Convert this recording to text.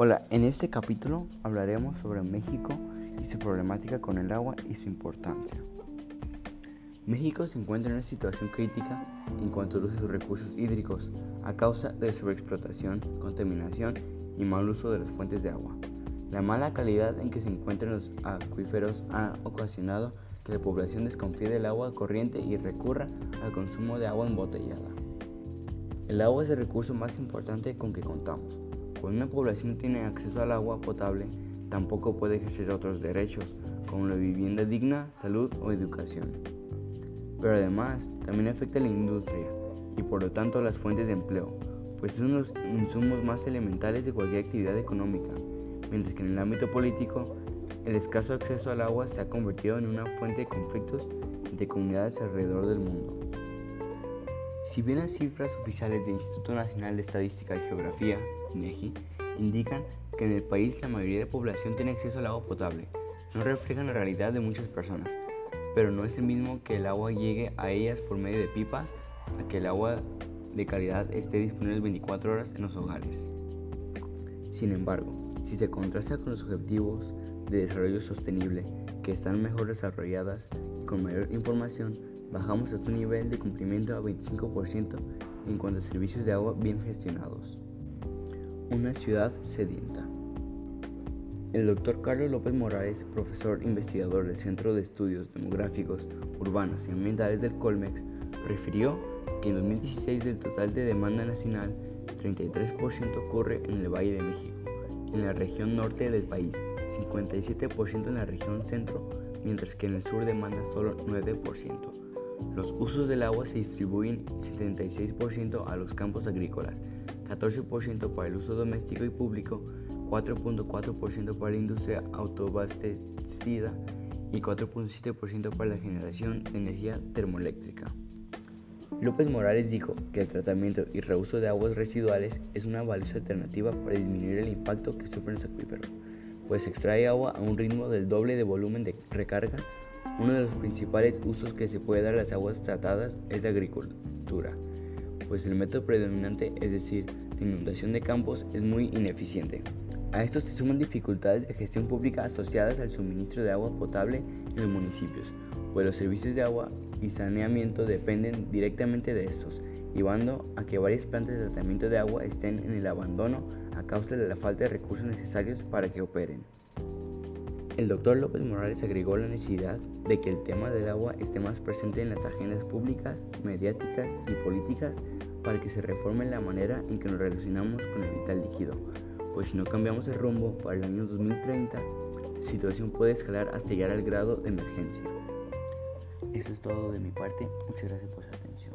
Hola, en este capítulo hablaremos sobre México y su problemática con el agua y su importancia. México se encuentra en una situación crítica en cuanto al uso sus recursos hídricos a causa de sobreexplotación, contaminación y mal uso de las fuentes de agua. La mala calidad en que se encuentran los acuíferos ha ocasionado que la población desconfíe del agua corriente y recurra al consumo de agua embotellada. El agua es el recurso más importante con que contamos cuando una población tiene acceso al agua potable, tampoco puede ejercer otros derechos, como la vivienda digna, salud o educación. Pero además, también afecta a la industria y por lo tanto a las fuentes de empleo, pues son los insumos más elementales de cualquier actividad económica, mientras que en el ámbito político, el escaso acceso al agua se ha convertido en una fuente de conflictos entre comunidades alrededor del mundo. Si bien las cifras oficiales del Instituto Nacional de Estadística y Geografía, INEGI, indican que en el país la mayoría de la población tiene acceso al agua potable, no reflejan la realidad de muchas personas, pero no es el mismo que el agua llegue a ellas por medio de pipas a que el agua de calidad esté disponible 24 horas en los hogares. Sin embargo, si se contrasta con los objetivos de desarrollo sostenible que están mejor desarrolladas y con mayor información, bajamos hasta un nivel de cumplimiento a 25% en cuanto a servicios de agua bien gestionados. Una ciudad sedienta. El doctor Carlos López Morales, profesor investigador del Centro de Estudios Demográficos, Urbanos y Ambientales del Colmex, refirió que en 2016 del total de demanda nacional, 33% ocurre en el Valle de México, en la región norte del país, 57% en la región centro, mientras que en el sur demanda solo 9%. Los usos del agua se distribuyen 76% a los campos agrícolas, 14% para el uso doméstico y público, 4.4% para la industria autoabastecida y 4.7% para la generación de energía termoeléctrica. López Morales dijo que el tratamiento y reuso de aguas residuales es una valiosa alternativa para disminuir el impacto que sufren los acuíferos, pues extrae agua a un ritmo del doble de volumen de recarga uno de los principales usos que se puede dar a las aguas tratadas es la agricultura, pues el método predominante, es decir, la inundación de campos, es muy ineficiente. A esto se suman dificultades de gestión pública asociadas al suministro de agua potable en los municipios, pues los servicios de agua y saneamiento dependen directamente de estos, llevando a que varias plantas de tratamiento de agua estén en el abandono a causa de la falta de recursos necesarios para que operen. El doctor López Morales agregó la necesidad de que el tema del agua esté más presente en las agendas públicas, mediáticas y políticas para que se reforme la manera en que nos relacionamos con el vital líquido, pues si no cambiamos el rumbo para el año 2030, la situación puede escalar hasta llegar al grado de emergencia. Eso es todo de mi parte, muchas gracias por su atención.